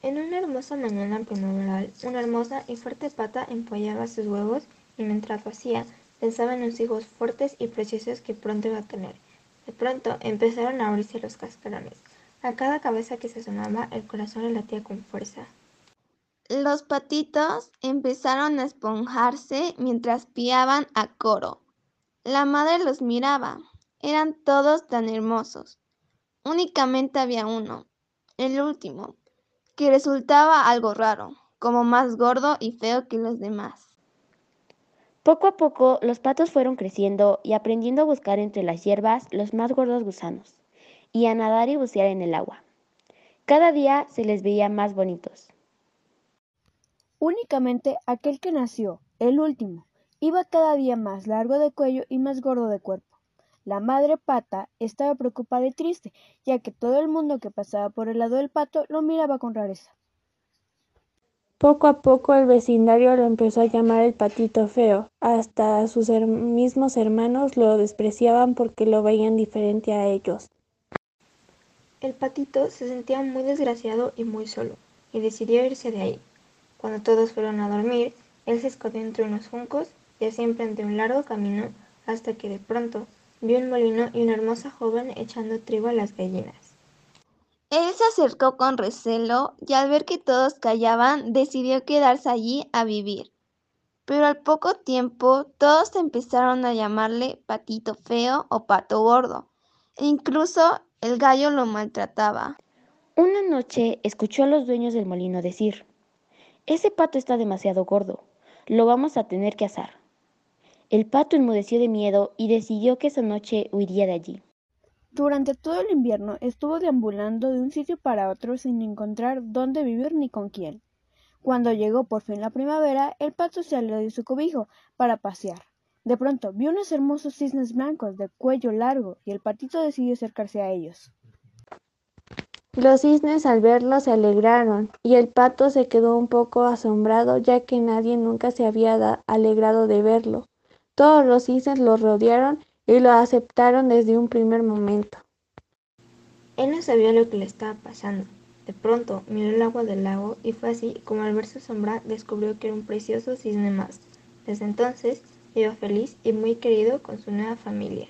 En una hermosa mañana primaveral, una hermosa y fuerte pata empollaba sus huevos y mientras lo hacía, pensaba en los hijos fuertes y preciosos que pronto iba a tener. De pronto empezaron a abrirse los cascarones. A cada cabeza que se asomaba, el corazón le latía con fuerza. Los patitos empezaron a esponjarse mientras piaban a coro. La madre los miraba. Eran todos tan hermosos. Únicamente había uno, el último, que resultaba algo raro, como más gordo y feo que los demás. Poco a poco los patos fueron creciendo y aprendiendo a buscar entre las hierbas los más gordos gusanos, y a nadar y bucear en el agua. Cada día se les veía más bonitos. Únicamente aquel que nació, el último, iba cada día más largo de cuello y más gordo de cuerpo. La madre pata estaba preocupada y triste, ya que todo el mundo que pasaba por el lado del pato lo miraba con rareza. Poco a poco el vecindario lo empezó a llamar el patito feo, hasta sus mismos hermanos lo despreciaban porque lo veían diferente a ellos. El patito se sentía muy desgraciado y muy solo, y decidió irse de ahí. Cuando todos fueron a dormir, él se escondió entre unos juncos y así emprendió un largo camino hasta que de pronto vio un molino y una hermosa joven echando trigo a las gallinas. Él se acercó con recelo y al ver que todos callaban, decidió quedarse allí a vivir. Pero al poco tiempo todos empezaron a llamarle patito feo o pato gordo. E incluso el gallo lo maltrataba. Una noche escuchó a los dueños del molino decir, Ese pato está demasiado gordo, lo vamos a tener que asar. El pato enmudeció de miedo y decidió que esa noche huiría de allí. Durante todo el invierno estuvo deambulando de un sitio para otro sin encontrar dónde vivir ni con quién. Cuando llegó por fin la primavera, el pato salió de su cobijo para pasear. De pronto vio unos hermosos cisnes blancos de cuello largo y el patito decidió acercarse a ellos. Los cisnes al verlo se alegraron y el pato se quedó un poco asombrado ya que nadie nunca se había alegrado de verlo. Todos los cisnes lo rodearon y lo aceptaron desde un primer momento. Él no sabía lo que le estaba pasando. De pronto miró el agua del lago y fue así como al ver su sombra descubrió que era un precioso cisne más. Desde entonces vivió feliz y muy querido con su nueva familia.